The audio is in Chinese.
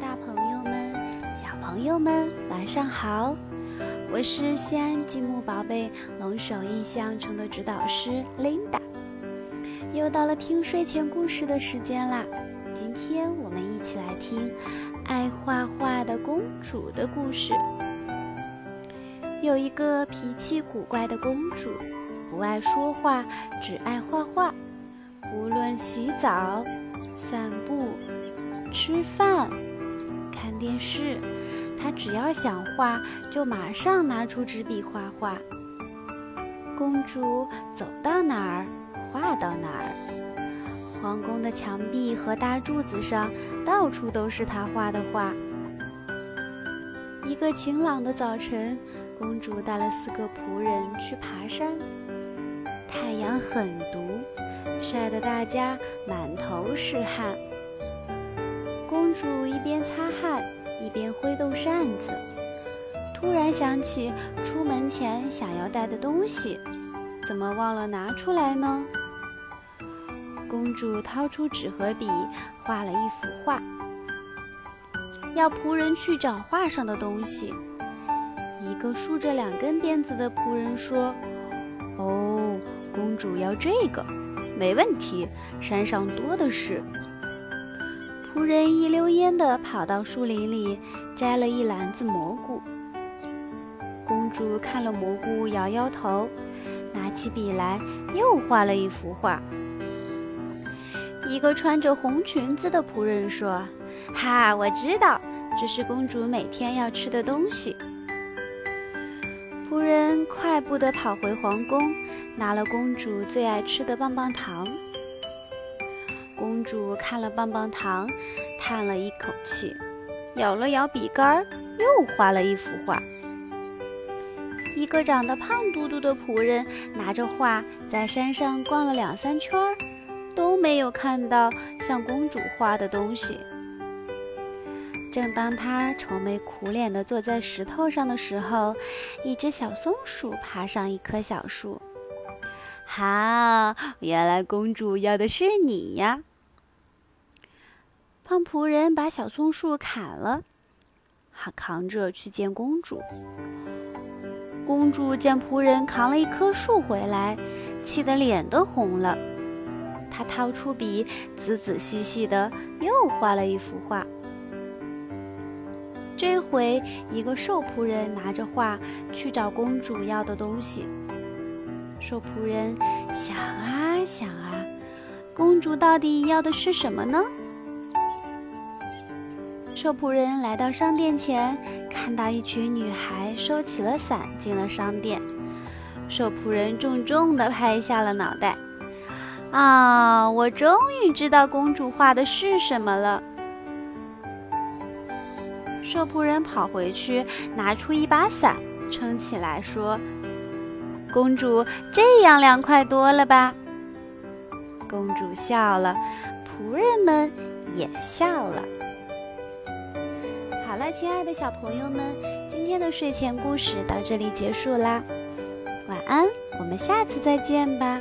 大朋友们、小朋友们，晚上好！我是西安积木宝贝龙首印象城的指导师 Linda，又到了听睡前故事的时间啦。今天我们一起来听爱画画的公主的故事。有一个脾气古怪的公主，不爱说话，只爱画画。无论洗澡、散步、吃饭、看电视，她只要想画，就马上拿出纸笔画画。公主走到哪儿，画到哪儿。皇宫的墙壁和大柱子上，到处都是她画的画。一个晴朗的早晨，公主带了四个仆人去爬山。太阳很毒。晒得大家满头是汗。公主一边擦汗，一边挥动扇子。突然想起出门前想要带的东西，怎么忘了拿出来呢？公主掏出纸和笔，画了一幅画，要仆人去找画上的东西。一个竖着两根辫子的仆人说：“哦，公主要这个。”没问题，山上多的是。仆人一溜烟地跑到树林里，摘了一篮子蘑菇。公主看了蘑菇，摇摇头，拿起笔来，又画了一幅画。一个穿着红裙子的仆人说：“哈，我知道，这是公主每天要吃的东西。”仆人快步地跑回皇宫。拿了公主最爱吃的棒棒糖。公主看了棒棒糖，叹了一口气，咬了咬笔杆，又画了一幅画。一个长得胖嘟嘟的仆人拿着画在山上逛了两三圈，都没有看到像公主画的东西。正当他愁眉苦脸地坐在石头上的时候，一只小松鼠爬上一棵小树。好，原来公主要的是你呀！胖仆人把小松树砍了，还扛着去见公主。公主见仆人扛了一棵树回来，气得脸都红了。她掏出笔，仔仔细细的又画了一幅画。这回，一个瘦仆人拿着画去找公主要的东西。瘦仆人想啊想啊，公主到底要的是什么呢？瘦仆人来到商店前，看到一群女孩收起了伞进了商店。瘦仆人重重地拍下了脑袋：“啊，我终于知道公主画的是什么了。”瘦仆人跑回去，拿出一把伞撑起来，说。公主这样凉快多了吧？公主笑了，仆人们也笑了。好了，亲爱的小朋友们，今天的睡前故事到这里结束啦，晚安，我们下次再见吧。